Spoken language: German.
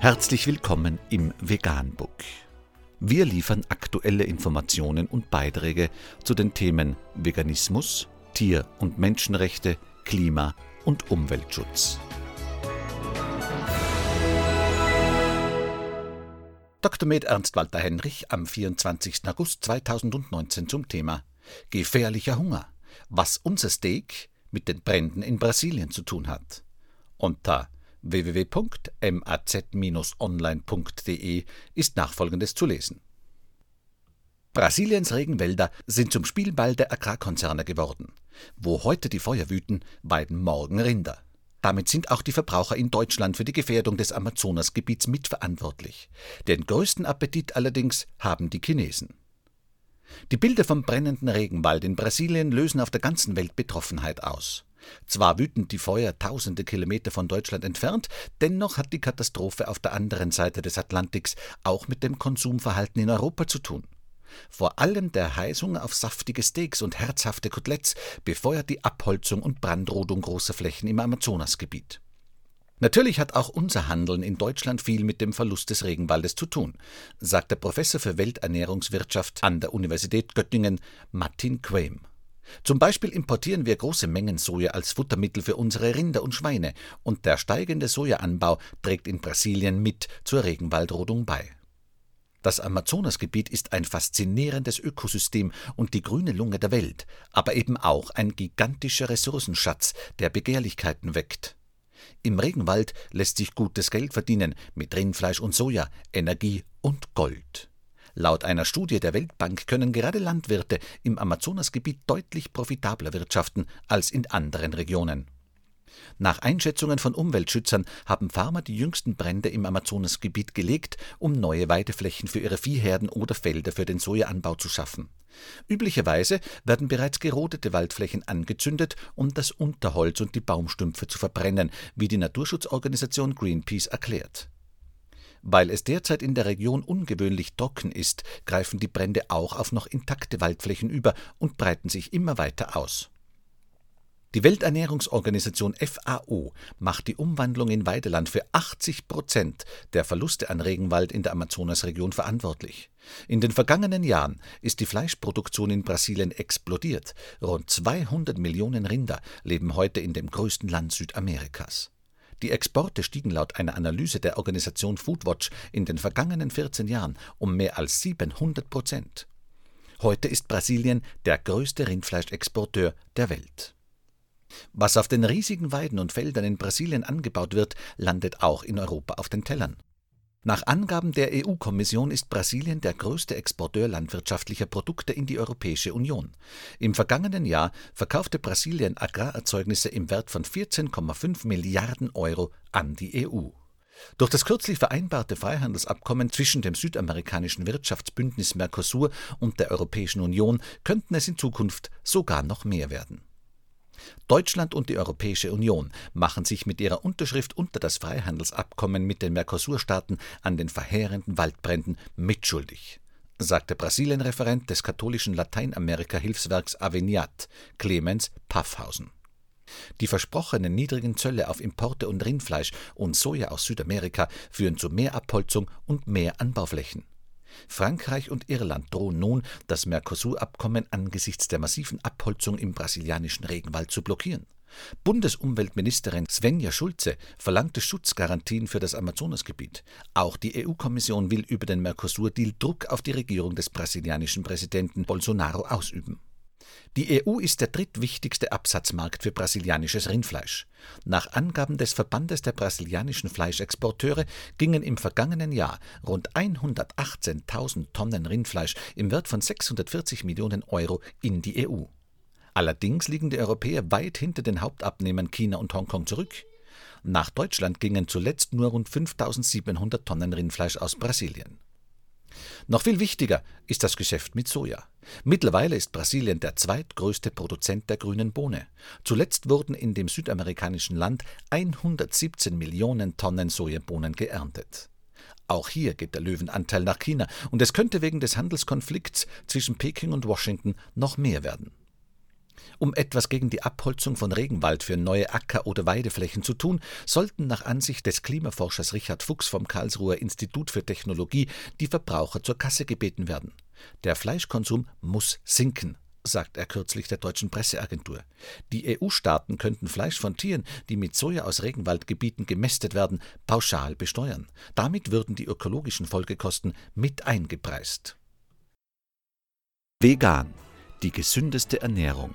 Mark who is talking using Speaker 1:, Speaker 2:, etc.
Speaker 1: Herzlich willkommen im Veganbook. Wir liefern aktuelle Informationen und Beiträge zu den Themen Veganismus, Tier- und Menschenrechte, Klima- und Umweltschutz. Dr. Med Ernst Walter Henrich am 24. August 2019 zum Thema Gefährlicher Hunger, was unser Steak mit den Bränden in Brasilien zu tun hat. Unter www.maz-online.de ist nachfolgendes zu lesen. Brasiliens Regenwälder sind zum Spielball der Agrarkonzerne geworden. Wo heute die Feuer wüten, weiden morgen Rinder. Damit sind auch die Verbraucher in Deutschland für die Gefährdung des Amazonasgebiets mitverantwortlich. Den größten Appetit allerdings haben die Chinesen. Die Bilder vom brennenden Regenwald in Brasilien lösen auf der ganzen Welt Betroffenheit aus. Zwar wüten die Feuer tausende Kilometer von Deutschland entfernt, dennoch hat die Katastrophe auf der anderen Seite des Atlantiks auch mit dem Konsumverhalten in Europa zu tun. Vor allem der Heißhunger auf saftige Steaks und herzhafte Koteletts befeuert die Abholzung und Brandrodung großer Flächen im Amazonasgebiet. Natürlich hat auch unser Handeln in Deutschland viel mit dem Verlust des Regenwaldes zu tun, sagt der Professor für Welternährungswirtschaft an der Universität Göttingen Martin Quaim. Zum Beispiel importieren wir große Mengen Soja als Futtermittel für unsere Rinder und Schweine, und der steigende Sojaanbau trägt in Brasilien mit zur Regenwaldrodung bei. Das Amazonasgebiet ist ein faszinierendes Ökosystem und die grüne Lunge der Welt, aber eben auch ein gigantischer Ressourcenschatz, der Begehrlichkeiten weckt. Im Regenwald lässt sich gutes Geld verdienen mit Rindfleisch und Soja, Energie und Gold. Laut einer Studie der Weltbank können gerade Landwirte im Amazonasgebiet deutlich profitabler wirtschaften als in anderen Regionen. Nach Einschätzungen von Umweltschützern haben Farmer die jüngsten Brände im Amazonasgebiet gelegt, um neue Weideflächen für ihre Viehherden oder Felder für den Sojaanbau zu schaffen. Üblicherweise werden bereits gerodete Waldflächen angezündet, um das Unterholz und die Baumstümpfe zu verbrennen, wie die Naturschutzorganisation Greenpeace erklärt. Weil es derzeit in der Region ungewöhnlich trocken ist, greifen die Brände auch auf noch intakte Waldflächen über und breiten sich immer weiter aus. Die Welternährungsorganisation FAO macht die Umwandlung in Weideland für 80 Prozent der Verluste an Regenwald in der Amazonasregion verantwortlich. In den vergangenen Jahren ist die Fleischproduktion in Brasilien explodiert. Rund 200 Millionen Rinder leben heute in dem größten Land Südamerikas. Die Exporte stiegen laut einer Analyse der Organisation Foodwatch in den vergangenen 14 Jahren um mehr als 700 Prozent. Heute ist Brasilien der größte Rindfleischexporteur der Welt. Was auf den riesigen Weiden und Feldern in Brasilien angebaut wird, landet auch in Europa auf den Tellern. Nach Angaben der EU-Kommission ist Brasilien der größte Exporteur landwirtschaftlicher Produkte in die Europäische Union. Im vergangenen Jahr verkaufte Brasilien Agrarerzeugnisse im Wert von 14,5 Milliarden Euro an die EU. Durch das kürzlich vereinbarte Freihandelsabkommen zwischen dem südamerikanischen Wirtschaftsbündnis Mercosur und der Europäischen Union könnten es in Zukunft sogar noch mehr werden. Deutschland und die Europäische Union machen sich mit ihrer Unterschrift unter das Freihandelsabkommen mit den Mercosur-Staaten an den verheerenden Waldbränden mitschuldig, sagte Brasilien-Referent des katholischen Lateinamerika-Hilfswerks Aveniat, Clemens Paffhausen. Die versprochenen niedrigen Zölle auf Importe und Rindfleisch und Soja aus Südamerika führen zu mehr Abholzung und mehr Anbauflächen. Frankreich und Irland drohen nun, das Mercosur-Abkommen angesichts der massiven Abholzung im brasilianischen Regenwald zu blockieren. Bundesumweltministerin Svenja Schulze verlangte Schutzgarantien für das Amazonasgebiet. Auch die EU-Kommission will über den Mercosur-Deal Druck auf die Regierung des brasilianischen Präsidenten Bolsonaro ausüben. Die EU ist der drittwichtigste Absatzmarkt für brasilianisches Rindfleisch. Nach Angaben des Verbandes der brasilianischen Fleischexporteure gingen im vergangenen Jahr rund 118.000 Tonnen Rindfleisch im Wert von 640 Millionen Euro in die EU. Allerdings liegen die Europäer weit hinter den Hauptabnehmern China und Hongkong zurück. Nach Deutschland gingen zuletzt nur rund 5700 Tonnen Rindfleisch aus Brasilien. Noch viel wichtiger ist das Geschäft mit Soja. Mittlerweile ist Brasilien der zweitgrößte Produzent der grünen Bohne. Zuletzt wurden in dem südamerikanischen Land 117 Millionen Tonnen Sojabohnen geerntet. Auch hier geht der Löwenanteil nach China, und es könnte wegen des Handelskonflikts zwischen Peking und Washington noch mehr werden. Um etwas gegen die Abholzung von Regenwald für neue Acker- oder Weideflächen zu tun, sollten nach Ansicht des Klimaforschers Richard Fuchs vom Karlsruher Institut für Technologie die Verbraucher zur Kasse gebeten werden. Der Fleischkonsum muss sinken, sagt er kürzlich der deutschen Presseagentur. Die EU-Staaten könnten Fleisch von Tieren, die mit Soja aus Regenwaldgebieten gemästet werden, pauschal besteuern. Damit würden die ökologischen Folgekosten mit eingepreist. Vegan, die gesündeste Ernährung